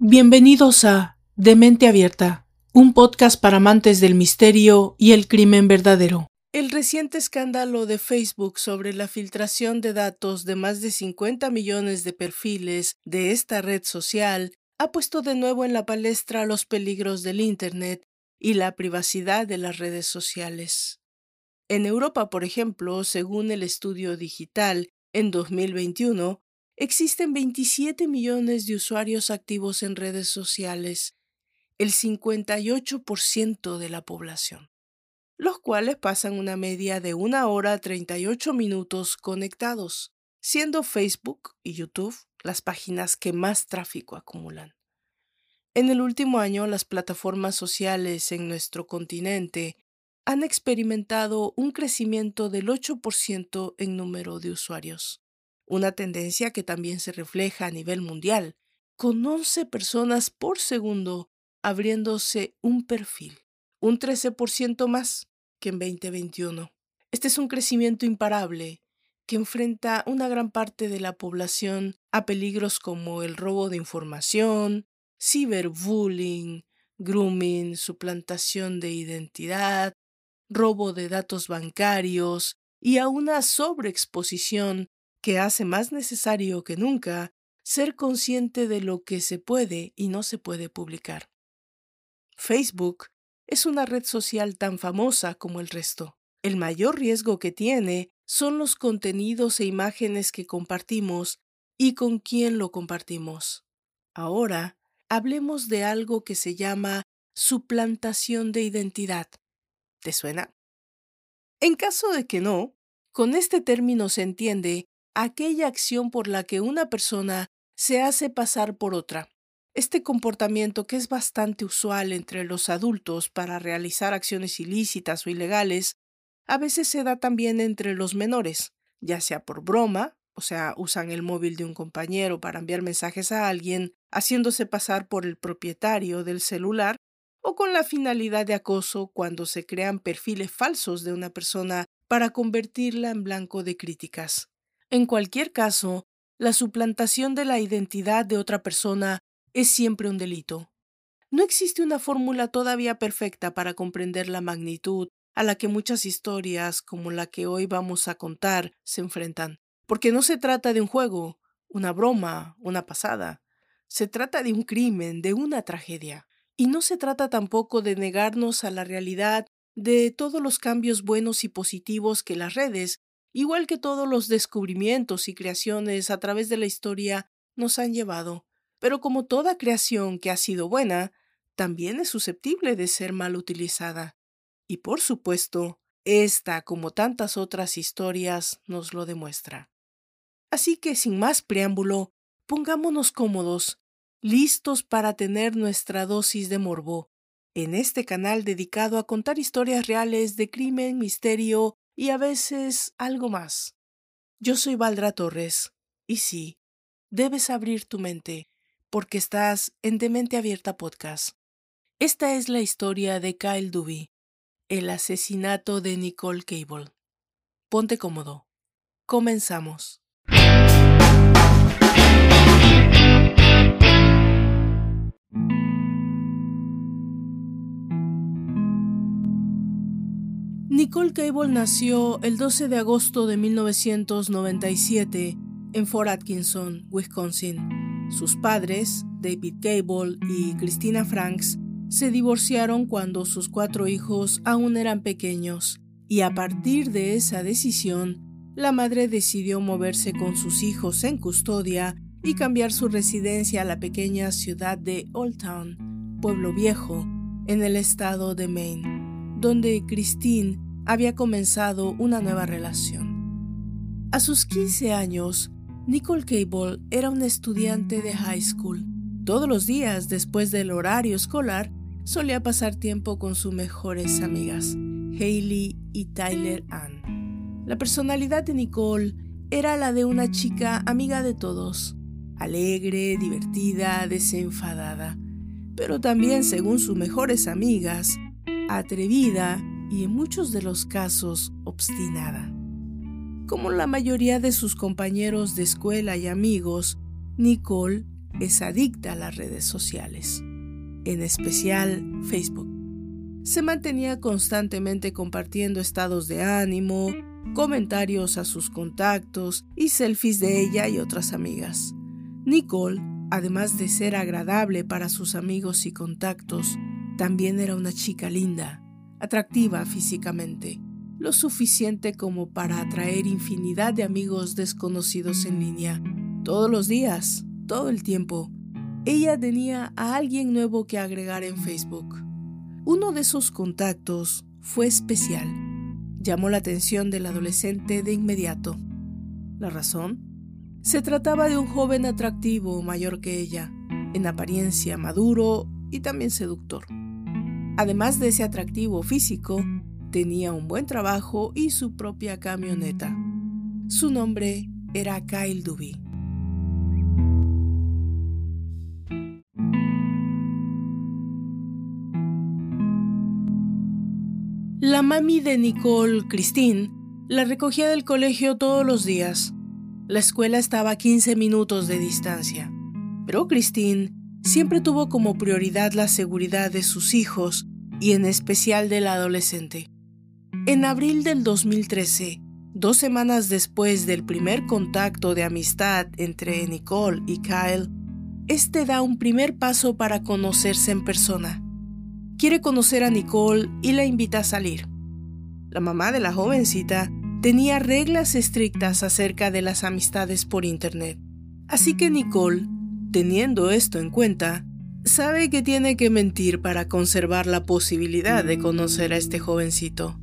Bienvenidos a De Mente Abierta, un podcast para amantes del misterio y el crimen verdadero. El reciente escándalo de Facebook sobre la filtración de datos de más de 50 millones de perfiles de esta red social ha puesto de nuevo en la palestra los peligros del Internet y la privacidad de las redes sociales. En Europa, por ejemplo, según el estudio digital, en 2021, existen 27 millones de usuarios activos en redes sociales, el 58% de la población, los cuales pasan una media de una hora 38 minutos conectados, siendo Facebook y YouTube las páginas que más tráfico acumulan. En el último año, las plataformas sociales en nuestro continente han experimentado un crecimiento del 8% en número de usuarios una tendencia que también se refleja a nivel mundial, con 11 personas por segundo abriéndose un perfil, un 13% más que en 2021. Este es un crecimiento imparable que enfrenta una gran parte de la población a peligros como el robo de información, ciberbullying, grooming, suplantación de identidad, robo de datos bancarios y a una sobreexposición que hace más necesario que nunca ser consciente de lo que se puede y no se puede publicar. Facebook es una red social tan famosa como el resto. El mayor riesgo que tiene son los contenidos e imágenes que compartimos y con quién lo compartimos. Ahora, hablemos de algo que se llama suplantación de identidad. ¿Te suena? En caso de que no, con este término se entiende aquella acción por la que una persona se hace pasar por otra. Este comportamiento, que es bastante usual entre los adultos para realizar acciones ilícitas o ilegales, a veces se da también entre los menores, ya sea por broma, o sea, usan el móvil de un compañero para enviar mensajes a alguien, haciéndose pasar por el propietario del celular, o con la finalidad de acoso cuando se crean perfiles falsos de una persona para convertirla en blanco de críticas. En cualquier caso, la suplantación de la identidad de otra persona es siempre un delito. No existe una fórmula todavía perfecta para comprender la magnitud a la que muchas historias, como la que hoy vamos a contar, se enfrentan, porque no se trata de un juego, una broma, una pasada. Se trata de un crimen, de una tragedia. Y no se trata tampoco de negarnos a la realidad de todos los cambios buenos y positivos que las redes igual que todos los descubrimientos y creaciones a través de la historia nos han llevado. Pero como toda creación que ha sido buena, también es susceptible de ser mal utilizada. Y por supuesto, esta, como tantas otras historias, nos lo demuestra. Así que, sin más preámbulo, pongámonos cómodos, listos para tener nuestra dosis de morbo, en este canal dedicado a contar historias reales de crimen, misterio y a veces algo más. Yo soy Valdra Torres, y sí, debes abrir tu mente, porque estás en Demente Abierta Podcast. Esta es la historia de Kyle Duby, el asesinato de Nicole Cable. Ponte cómodo. Comenzamos. Nicole Cable nació el 12 de agosto de 1997 en Fort Atkinson, Wisconsin. Sus padres, David Cable y Christina Franks, se divorciaron cuando sus cuatro hijos aún eran pequeños, y a partir de esa decisión, la madre decidió moverse con sus hijos en custodia y cambiar su residencia a la pequeña ciudad de Old Town, Pueblo Viejo, en el estado de Maine, donde Christine había comenzado una nueva relación. A sus 15 años, Nicole Cable era una estudiante de high school. Todos los días después del horario escolar, solía pasar tiempo con sus mejores amigas, Hailey y Tyler Ann. La personalidad de Nicole era la de una chica amiga de todos, alegre, divertida, desenfadada, pero también, según sus mejores amigas, atrevida y en muchos de los casos obstinada. Como la mayoría de sus compañeros de escuela y amigos, Nicole es adicta a las redes sociales, en especial Facebook. Se mantenía constantemente compartiendo estados de ánimo, comentarios a sus contactos y selfies de ella y otras amigas. Nicole, además de ser agradable para sus amigos y contactos, también era una chica linda, atractiva físicamente, lo suficiente como para atraer infinidad de amigos desconocidos en línea, todos los días, todo el tiempo. Ella tenía a alguien nuevo que agregar en Facebook. Uno de sus contactos fue especial. Llamó la atención del adolescente de inmediato. ¿La razón? Se trataba de un joven atractivo mayor que ella, en apariencia maduro y también seductor. Además de ese atractivo físico, tenía un buen trabajo y su propia camioneta. Su nombre era Kyle Duby. La mami de Nicole, Christine, la recogía del colegio todos los días. La escuela estaba a 15 minutos de distancia. Pero Christine siempre tuvo como prioridad la seguridad de sus hijos y en especial del adolescente. En abril del 2013, dos semanas después del primer contacto de amistad entre Nicole y Kyle, este da un primer paso para conocerse en persona. Quiere conocer a Nicole y la invita a salir. La mamá de la jovencita tenía reglas estrictas acerca de las amistades por Internet. Así que Nicole, teniendo esto en cuenta, sabe que tiene que mentir para conservar la posibilidad de conocer a este jovencito.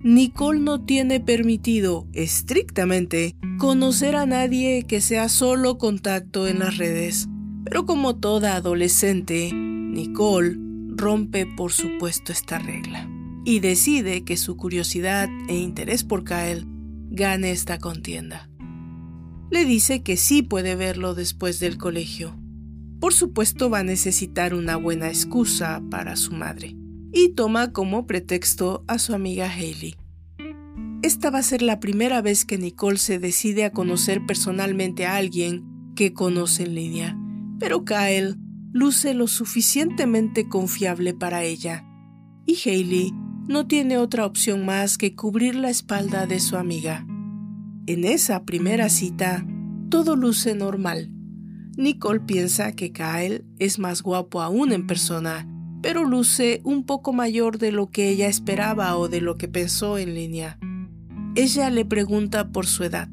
Nicole no tiene permitido, estrictamente, conocer a nadie que sea solo contacto en las redes. Pero como toda adolescente, Nicole rompe por supuesto esta regla y decide que su curiosidad e interés por Kyle gane esta contienda. Le dice que sí puede verlo después del colegio. Por supuesto va a necesitar una buena excusa para su madre y toma como pretexto a su amiga Hailey. Esta va a ser la primera vez que Nicole se decide a conocer personalmente a alguien que conoce en línea, pero Kyle luce lo suficientemente confiable para ella, y Hailey no tiene otra opción más que cubrir la espalda de su amiga. En esa primera cita, todo luce normal. Nicole piensa que Kyle es más guapo aún en persona pero luce un poco mayor de lo que ella esperaba o de lo que pensó en línea. Ella le pregunta por su edad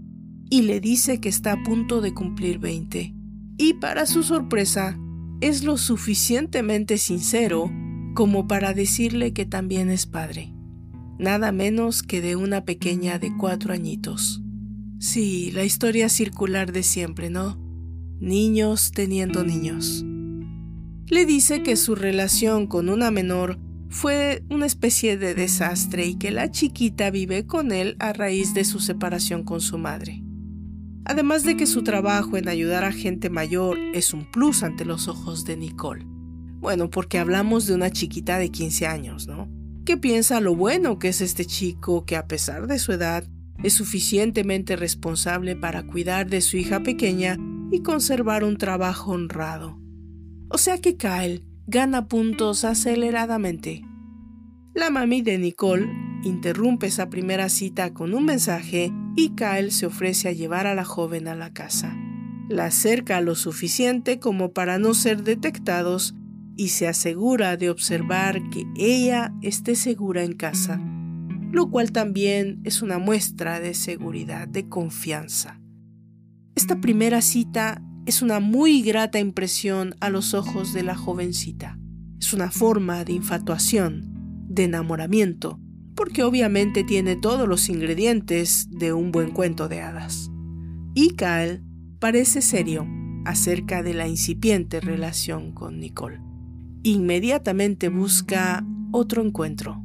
y le dice que está a punto de cumplir 20. Y para su sorpresa, es lo suficientemente sincero como para decirle que también es padre. Nada menos que de una pequeña de cuatro añitos. Sí, la historia circular de siempre, ¿no? Niños teniendo niños le dice que su relación con una menor fue una especie de desastre y que la chiquita vive con él a raíz de su separación con su madre. Además de que su trabajo en ayudar a gente mayor es un plus ante los ojos de Nicole. Bueno, porque hablamos de una chiquita de 15 años, ¿no? Que piensa lo bueno que es este chico que a pesar de su edad es suficientemente responsable para cuidar de su hija pequeña y conservar un trabajo honrado. O sea que Kyle gana puntos aceleradamente. La mami de Nicole interrumpe esa primera cita con un mensaje y Kyle se ofrece a llevar a la joven a la casa. La acerca lo suficiente como para no ser detectados y se asegura de observar que ella esté segura en casa, lo cual también es una muestra de seguridad, de confianza. Esta primera cita es una muy grata impresión a los ojos de la jovencita. Es una forma de infatuación, de enamoramiento, porque obviamente tiene todos los ingredientes de un buen cuento de hadas. Y Kyle parece serio acerca de la incipiente relación con Nicole. Inmediatamente busca otro encuentro.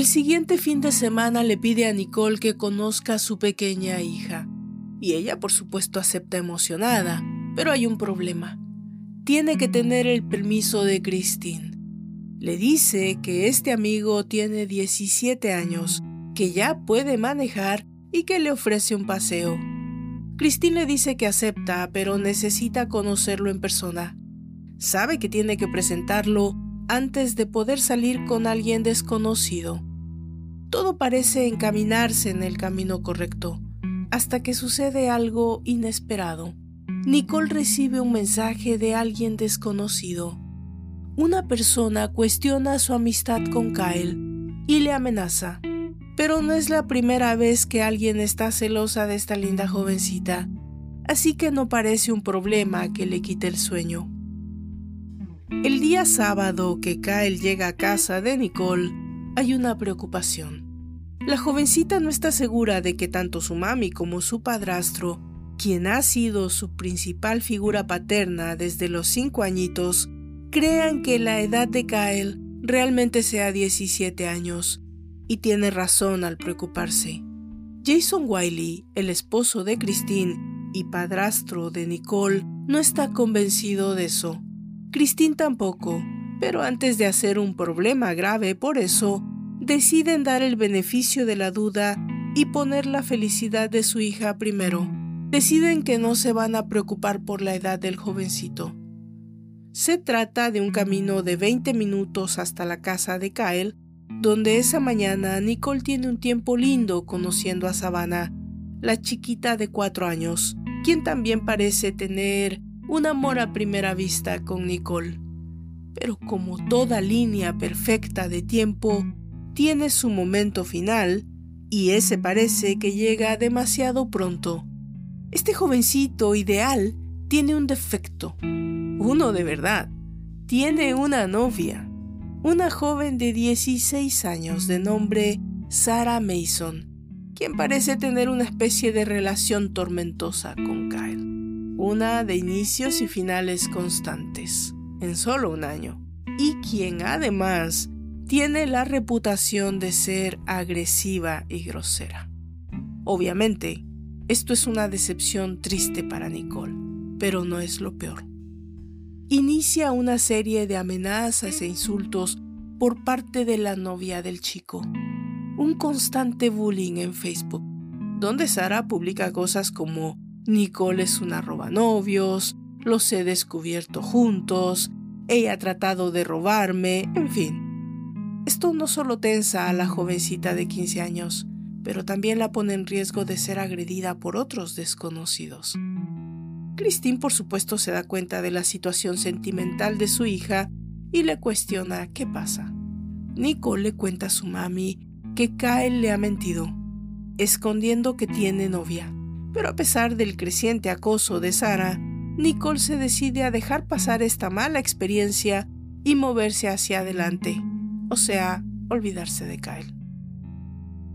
El siguiente fin de semana le pide a Nicole que conozca a su pequeña hija. Y ella por supuesto acepta emocionada, pero hay un problema. Tiene que tener el permiso de Christine. Le dice que este amigo tiene 17 años, que ya puede manejar y que le ofrece un paseo. Christine le dice que acepta, pero necesita conocerlo en persona. Sabe que tiene que presentarlo antes de poder salir con alguien desconocido. Todo parece encaminarse en el camino correcto, hasta que sucede algo inesperado. Nicole recibe un mensaje de alguien desconocido. Una persona cuestiona su amistad con Kyle y le amenaza. Pero no es la primera vez que alguien está celosa de esta linda jovencita, así que no parece un problema que le quite el sueño. El día sábado que Kyle llega a casa de Nicole, hay una preocupación. La jovencita no está segura de que tanto su mami como su padrastro, quien ha sido su principal figura paterna desde los cinco añitos, crean que la edad de Kyle realmente sea 17 años, y tiene razón al preocuparse. Jason Wiley, el esposo de Christine y padrastro de Nicole, no está convencido de eso. Christine tampoco, pero antes de hacer un problema grave por eso, deciden dar el beneficio de la duda y poner la felicidad de su hija primero. Deciden que no se van a preocupar por la edad del jovencito. Se trata de un camino de 20 minutos hasta la casa de Kyle, donde esa mañana Nicole tiene un tiempo lindo conociendo a Savannah, la chiquita de cuatro años, quien también parece tener un amor a primera vista con Nicole. Pero como toda línea perfecta de tiempo, tiene su momento final, y ese parece que llega demasiado pronto. Este jovencito ideal tiene un defecto, uno de verdad. Tiene una novia, una joven de 16 años de nombre Sarah Mason, quien parece tener una especie de relación tormentosa con Kyle una de inicios y finales constantes, en solo un año, y quien además tiene la reputación de ser agresiva y grosera. Obviamente, esto es una decepción triste para Nicole, pero no es lo peor. Inicia una serie de amenazas e insultos por parte de la novia del chico, un constante bullying en Facebook, donde Sara publica cosas como Nicole es una novios, los he descubierto juntos, ella ha tratado de robarme, en fin. Esto no solo tensa a la jovencita de 15 años, pero también la pone en riesgo de ser agredida por otros desconocidos. Christine por supuesto se da cuenta de la situación sentimental de su hija y le cuestiona qué pasa. Nicole le cuenta a su mami que Kyle le ha mentido, escondiendo que tiene novia pero a pesar del creciente acoso de Sara, Nicole se decide a dejar pasar esta mala experiencia y moverse hacia adelante, o sea, olvidarse de Kyle.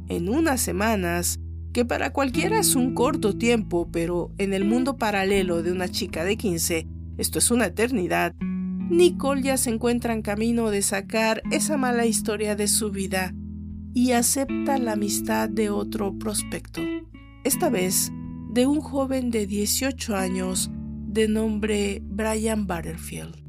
En unas semanas, que para cualquiera es un corto tiempo, pero en el mundo paralelo de una chica de 15, esto es una eternidad, Nicole ya se encuentra en camino de sacar esa mala historia de su vida y acepta la amistad de otro prospecto. Esta vez, de un joven de 18 años de nombre Brian Butterfield.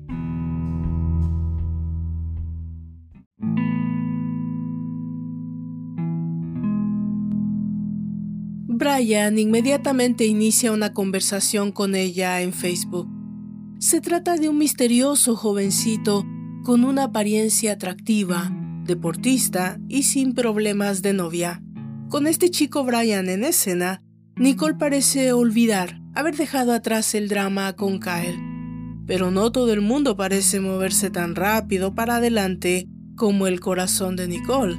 Brian inmediatamente inicia una conversación con ella en Facebook. Se trata de un misterioso jovencito con una apariencia atractiva, deportista y sin problemas de novia. Con este chico Brian en escena, Nicole parece olvidar haber dejado atrás el drama con Kyle, pero no todo el mundo parece moverse tan rápido para adelante como el corazón de Nicole,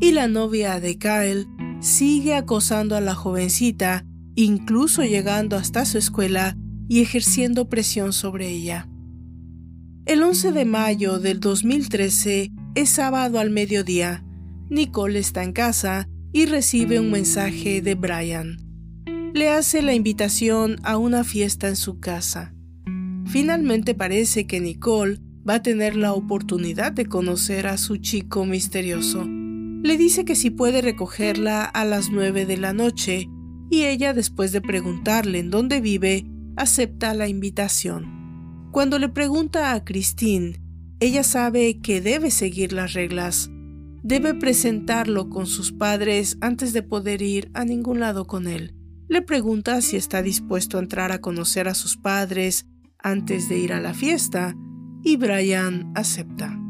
y la novia de Kyle sigue acosando a la jovencita, incluso llegando hasta su escuela y ejerciendo presión sobre ella. El 11 de mayo del 2013 es sábado al mediodía. Nicole está en casa y recibe un mensaje de Brian le hace la invitación a una fiesta en su casa. Finalmente parece que Nicole va a tener la oportunidad de conocer a su chico misterioso. Le dice que si puede recogerla a las nueve de la noche y ella, después de preguntarle en dónde vive, acepta la invitación. Cuando le pregunta a Christine, Ella sabe que debe seguir las reglas. Debe presentarlo con sus padres antes de poder ir a ningún lado con él. Le pregunta si está dispuesto a entrar a conocer a sus padres antes de ir a la fiesta y Brian acepta.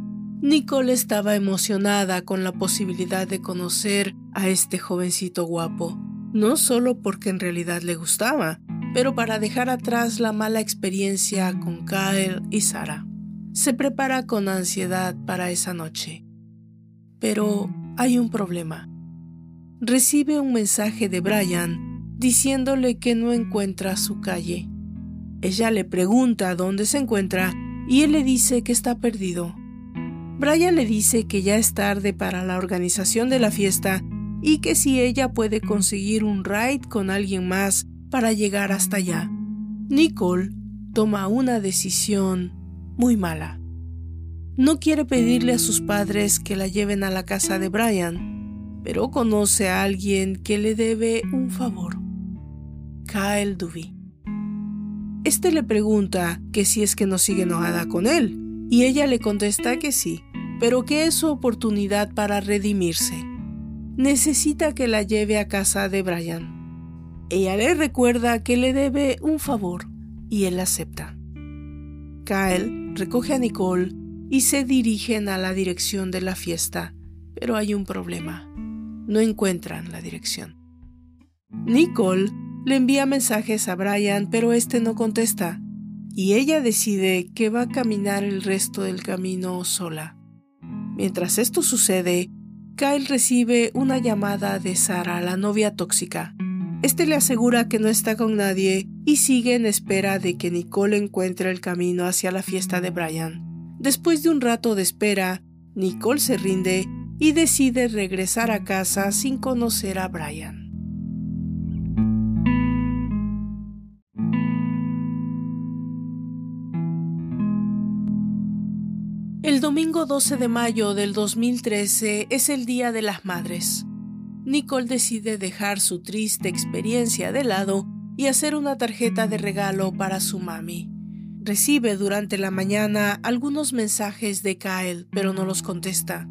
Nicole estaba emocionada con la posibilidad de conocer a este jovencito guapo, no solo porque en realidad le gustaba, pero para dejar atrás la mala experiencia con Kyle y Sara. Se prepara con ansiedad para esa noche. Pero hay un problema. Recibe un mensaje de Brian diciéndole que no encuentra su calle. Ella le pregunta dónde se encuentra y él le dice que está perdido. Brian le dice que ya es tarde para la organización de la fiesta y que si ella puede conseguir un ride con alguien más para llegar hasta allá. Nicole toma una decisión muy mala. No quiere pedirle a sus padres que la lleven a la casa de Brian, pero conoce a alguien que le debe un favor. Kyle Duvey. Este le pregunta que si es que no sigue enojada con él, y ella le contesta que sí, pero que es su oportunidad para redimirse. Necesita que la lleve a casa de Brian. Ella le recuerda que le debe un favor y él acepta. Kyle recoge a Nicole y se dirigen a la dirección de la fiesta, pero hay un problema. No encuentran la dirección. Nicole le envía mensajes a Brian, pero este no contesta y ella decide que va a caminar el resto del camino sola. Mientras esto sucede, Kyle recibe una llamada de Sara, la novia tóxica. Este le asegura que no está con nadie y sigue en espera de que Nicole encuentre el camino hacia la fiesta de Brian. Después de un rato de espera, Nicole se rinde y decide regresar a casa sin conocer a Brian. El domingo 12 de mayo del 2013 es el Día de las Madres. Nicole decide dejar su triste experiencia de lado y hacer una tarjeta de regalo para su mami. Recibe durante la mañana algunos mensajes de Kyle, pero no los contesta.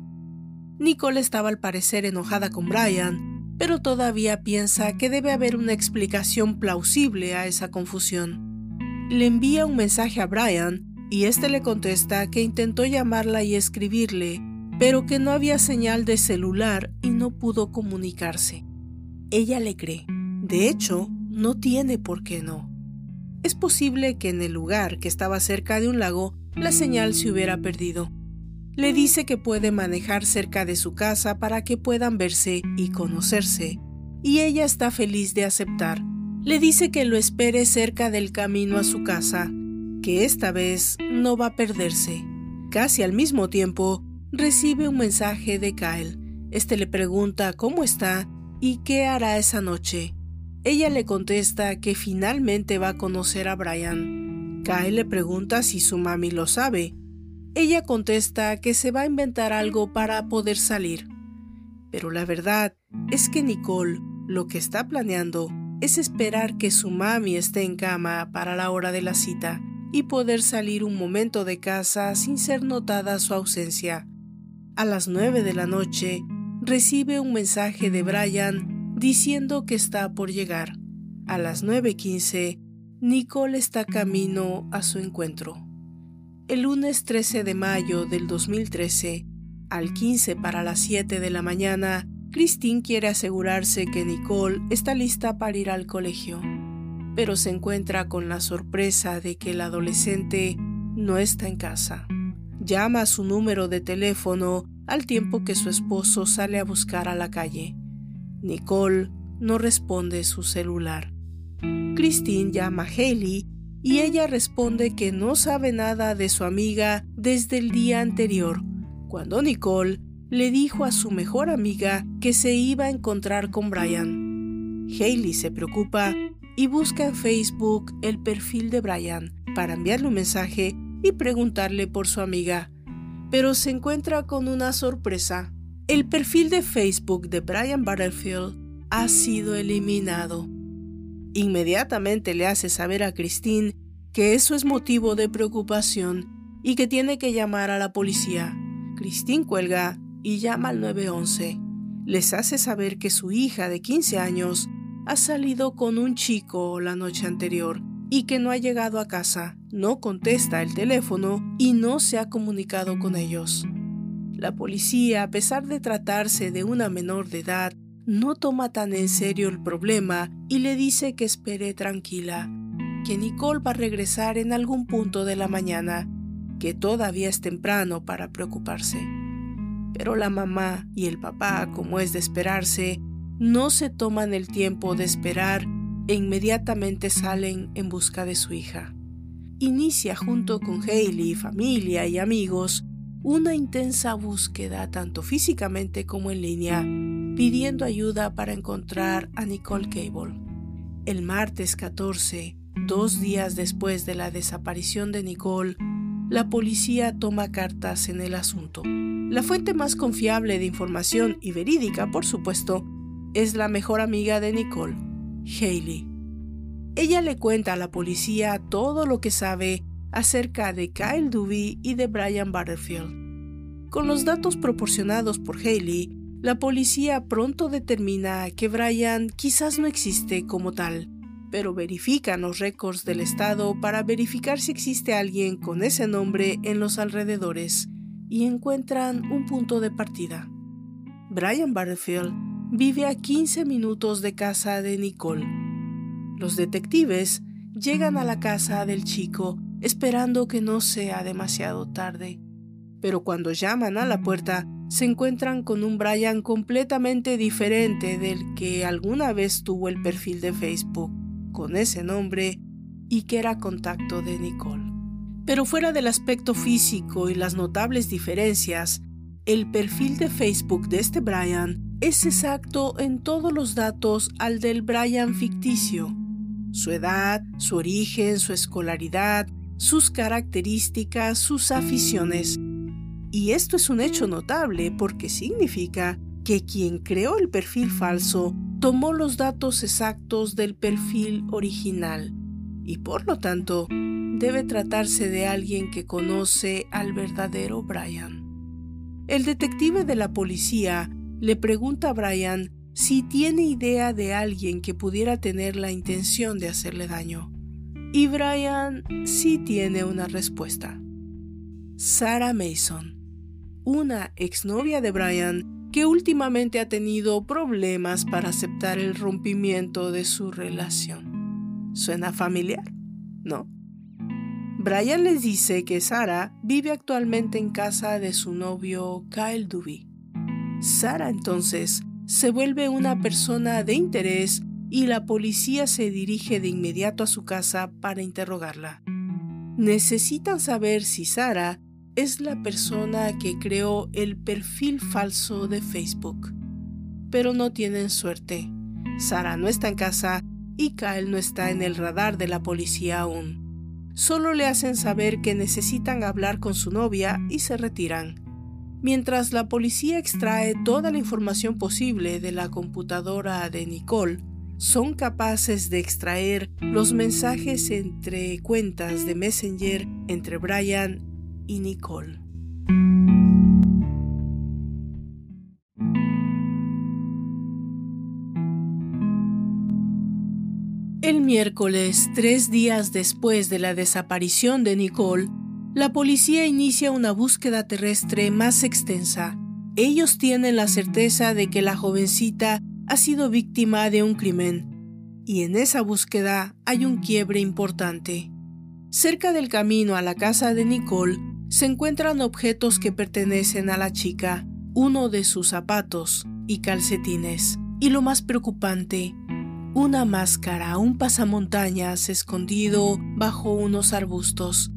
Nicole estaba al parecer enojada con Brian, pero todavía piensa que debe haber una explicación plausible a esa confusión. Le envía un mensaje a Brian y éste le contesta que intentó llamarla y escribirle, pero que no había señal de celular y no pudo comunicarse. Ella le cree. De hecho, no tiene por qué no. Es posible que en el lugar que estaba cerca de un lago la señal se hubiera perdido. Le dice que puede manejar cerca de su casa para que puedan verse y conocerse, y ella está feliz de aceptar. Le dice que lo espere cerca del camino a su casa que esta vez no va a perderse. Casi al mismo tiempo, recibe un mensaje de Kyle. Este le pregunta cómo está y qué hará esa noche. Ella le contesta que finalmente va a conocer a Brian. Kyle le pregunta si su mami lo sabe. Ella contesta que se va a inventar algo para poder salir. Pero la verdad es que Nicole lo que está planeando es esperar que su mami esté en cama para la hora de la cita y poder salir un momento de casa sin ser notada su ausencia. A las nueve de la noche, recibe un mensaje de Brian diciendo que está por llegar. A las 9.15, Nicole está camino a su encuentro. El lunes 13 de mayo del 2013, al 15 para las 7 de la mañana, Christine quiere asegurarse que Nicole está lista para ir al colegio pero se encuentra con la sorpresa de que el adolescente no está en casa. Llama a su número de teléfono al tiempo que su esposo sale a buscar a la calle. Nicole no responde su celular. Christine llama a Haley y ella responde que no sabe nada de su amiga desde el día anterior, cuando Nicole le dijo a su mejor amiga que se iba a encontrar con Brian. Haley se preocupa y busca en Facebook el perfil de Brian para enviarle un mensaje y preguntarle por su amiga. Pero se encuentra con una sorpresa. El perfil de Facebook de Brian Butterfield ha sido eliminado. Inmediatamente le hace saber a Christine que eso es motivo de preocupación y que tiene que llamar a la policía. Christine cuelga y llama al 911. Les hace saber que su hija de 15 años ha salido con un chico la noche anterior y que no ha llegado a casa, no contesta el teléfono y no se ha comunicado con ellos. La policía, a pesar de tratarse de una menor de edad, no toma tan en serio el problema y le dice que espere tranquila, que Nicole va a regresar en algún punto de la mañana, que todavía es temprano para preocuparse. Pero la mamá y el papá, como es de esperarse, no se toman el tiempo de esperar e inmediatamente salen en busca de su hija. Inicia junto con Hailey, familia y amigos una intensa búsqueda tanto físicamente como en línea, pidiendo ayuda para encontrar a Nicole Cable. El martes 14, dos días después de la desaparición de Nicole, la policía toma cartas en el asunto. La fuente más confiable de información y verídica, por supuesto, es la mejor amiga de Nicole, Hailey. Ella le cuenta a la policía todo lo que sabe acerca de Kyle Dewey y de Brian Butterfield. Con los datos proporcionados por Hailey, la policía pronto determina que Brian quizás no existe como tal, pero verifican los récords del estado para verificar si existe alguien con ese nombre en los alrededores y encuentran un punto de partida. Brian Butterfield vive a 15 minutos de casa de Nicole. Los detectives llegan a la casa del chico esperando que no sea demasiado tarde, pero cuando llaman a la puerta se encuentran con un Brian completamente diferente del que alguna vez tuvo el perfil de Facebook con ese nombre y que era contacto de Nicole. Pero fuera del aspecto físico y las notables diferencias, el perfil de Facebook de este Brian es exacto en todos los datos al del Brian ficticio. Su edad, su origen, su escolaridad, sus características, sus aficiones. Y esto es un hecho notable porque significa que quien creó el perfil falso tomó los datos exactos del perfil original y por lo tanto debe tratarse de alguien que conoce al verdadero Brian. El detective de la policía le pregunta a Brian si tiene idea de alguien que pudiera tener la intención de hacerle daño. Y Brian sí tiene una respuesta. Sarah Mason, una exnovia de Brian que últimamente ha tenido problemas para aceptar el rompimiento de su relación. ¿Suena familiar? ¿No? Brian les dice que Sara vive actualmente en casa de su novio Kyle Duby. Sara entonces se vuelve una persona de interés y la policía se dirige de inmediato a su casa para interrogarla. Necesitan saber si Sara es la persona que creó el perfil falso de Facebook. Pero no tienen suerte. Sara no está en casa y Kyle no está en el radar de la policía aún solo le hacen saber que necesitan hablar con su novia y se retiran. Mientras la policía extrae toda la información posible de la computadora de Nicole, son capaces de extraer los mensajes entre cuentas de Messenger entre Brian y Nicole. El miércoles, tres días después de la desaparición de Nicole, la policía inicia una búsqueda terrestre más extensa. Ellos tienen la certeza de que la jovencita ha sido víctima de un crimen, y en esa búsqueda hay un quiebre importante. Cerca del camino a la casa de Nicole se encuentran objetos que pertenecen a la chica, uno de sus zapatos y calcetines. Y lo más preocupante, una máscara, un pasamontañas escondido bajo unos arbustos.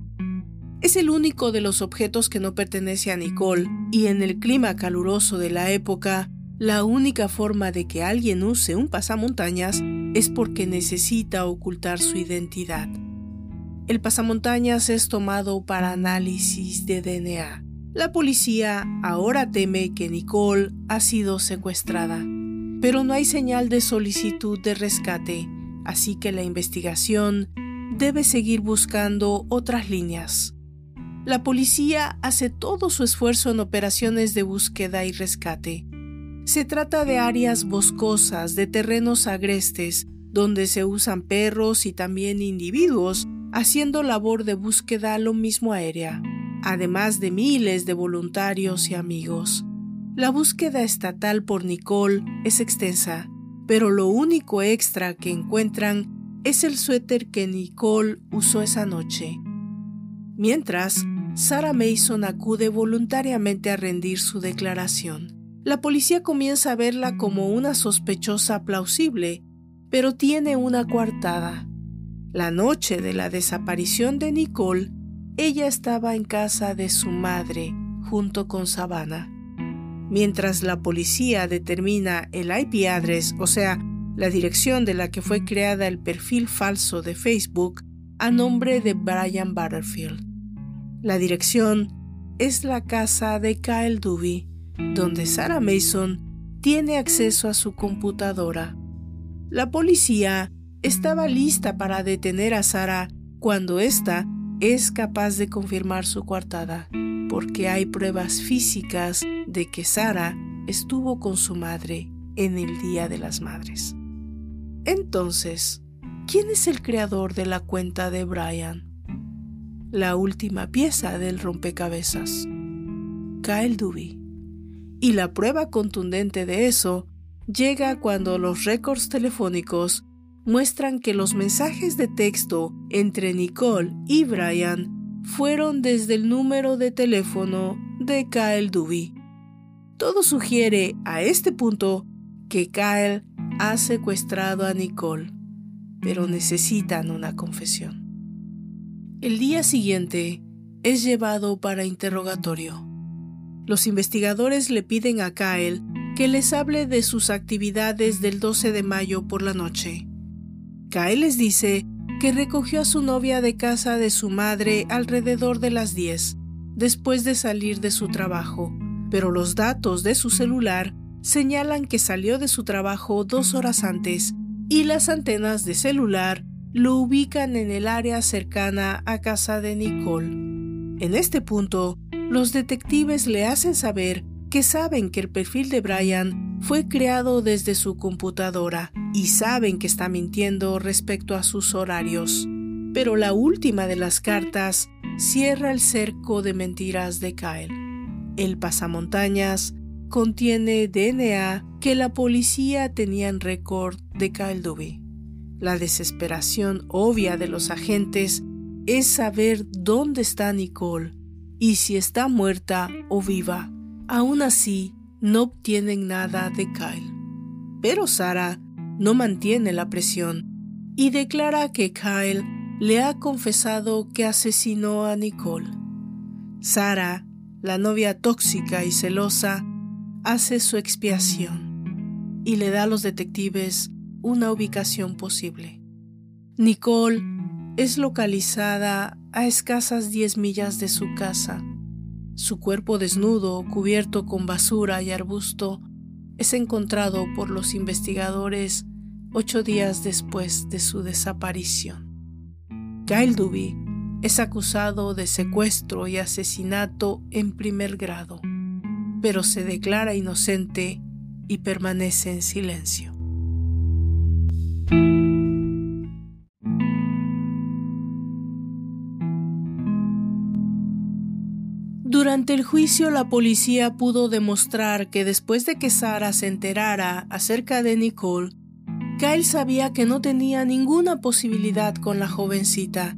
Es el único de los objetos que no pertenece a Nicole, y en el clima caluroso de la época, la única forma de que alguien use un pasamontañas es porque necesita ocultar su identidad. El pasamontañas es tomado para análisis de DNA. La policía ahora teme que Nicole ha sido secuestrada pero no hay señal de solicitud de rescate, así que la investigación debe seguir buscando otras líneas. La policía hace todo su esfuerzo en operaciones de búsqueda y rescate. Se trata de áreas boscosas, de terrenos agrestes, donde se usan perros y también individuos haciendo labor de búsqueda lo mismo aérea, además de miles de voluntarios y amigos. La búsqueda estatal por Nicole es extensa, pero lo único extra que encuentran es el suéter que Nicole usó esa noche. Mientras, Sarah Mason acude voluntariamente a rendir su declaración. La policía comienza a verla como una sospechosa plausible, pero tiene una coartada. La noche de la desaparición de Nicole, ella estaba en casa de su madre junto con Savannah. Mientras la policía determina el IP address, o sea, la dirección de la que fue creada el perfil falso de Facebook a nombre de Brian Butterfield. La dirección es la casa de Kyle Dewey, donde Sarah Mason tiene acceso a su computadora. La policía estaba lista para detener a Sarah cuando ésta es capaz de confirmar su coartada, porque hay pruebas físicas de que Sarah estuvo con su madre en el Día de las Madres. Entonces, ¿quién es el creador de la cuenta de Brian? La última pieza del rompecabezas. Kyle Dewey. Y la prueba contundente de eso llega cuando los récords telefónicos muestran que los mensajes de texto entre Nicole y Brian fueron desde el número de teléfono de Kyle Dewey. Todo sugiere a este punto que Kyle ha secuestrado a Nicole, pero necesitan una confesión. El día siguiente es llevado para interrogatorio. Los investigadores le piden a Kyle que les hable de sus actividades del 12 de mayo por la noche. Kyle les dice que recogió a su novia de casa de su madre alrededor de las 10, después de salir de su trabajo, pero los datos de su celular señalan que salió de su trabajo dos horas antes y las antenas de celular lo ubican en el área cercana a casa de Nicole. En este punto, los detectives le hacen saber que saben que el perfil de Brian fue creado desde su computadora y saben que está mintiendo respecto a sus horarios. Pero la última de las cartas cierra el cerco de mentiras de Kyle. El pasamontañas contiene DNA que la policía tenía en récord de Kyle Dewey. La desesperación obvia de los agentes es saber dónde está Nicole y si está muerta o viva. Aún así, no obtienen nada de Kyle. Pero Sara no mantiene la presión y declara que Kyle le ha confesado que asesinó a Nicole. Sara, la novia tóxica y celosa, hace su expiación y le da a los detectives una ubicación posible. Nicole es localizada a escasas 10 millas de su casa. Su cuerpo desnudo, cubierto con basura y arbusto, es encontrado por los investigadores ocho días después de su desaparición. Kyle Duby es acusado de secuestro y asesinato en primer grado, pero se declara inocente y permanece en silencio. Durante el juicio la policía pudo demostrar que después de que Sara se enterara acerca de Nicole, Kyle sabía que no tenía ninguna posibilidad con la jovencita,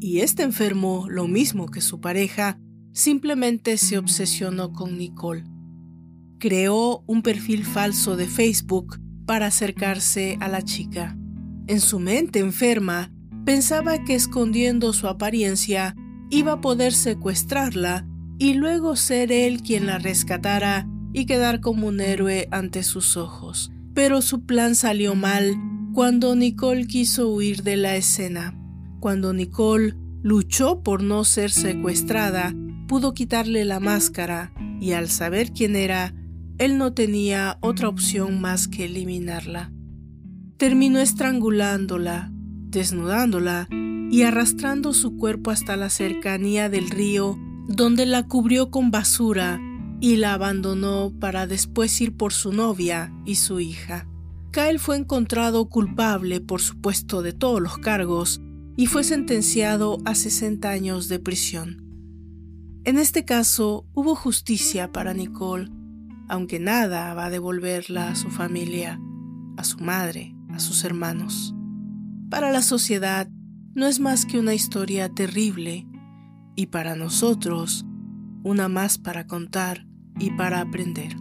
y este enfermo, lo mismo que su pareja, simplemente se obsesionó con Nicole. Creó un perfil falso de Facebook para acercarse a la chica. En su mente enferma, pensaba que escondiendo su apariencia iba a poder secuestrarla y luego ser él quien la rescatara y quedar como un héroe ante sus ojos. Pero su plan salió mal cuando Nicole quiso huir de la escena. Cuando Nicole luchó por no ser secuestrada, pudo quitarle la máscara y al saber quién era, él no tenía otra opción más que eliminarla. Terminó estrangulándola, desnudándola y arrastrando su cuerpo hasta la cercanía del río, donde la cubrió con basura y la abandonó para después ir por su novia y su hija. Kyle fue encontrado culpable, por supuesto, de todos los cargos y fue sentenciado a 60 años de prisión. En este caso, hubo justicia para Nicole, aunque nada va a devolverla a su familia, a su madre, a sus hermanos. Para la sociedad, no es más que una historia terrible, y para nosotros, una más para contar y para aprender.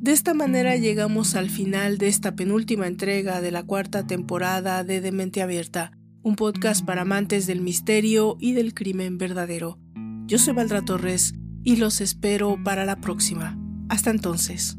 De esta manera llegamos al final de esta penúltima entrega de la cuarta temporada de Demente Abierta, un podcast para amantes del misterio y del crimen verdadero. Yo soy Valdra Torres y los espero para la próxima. Hasta entonces.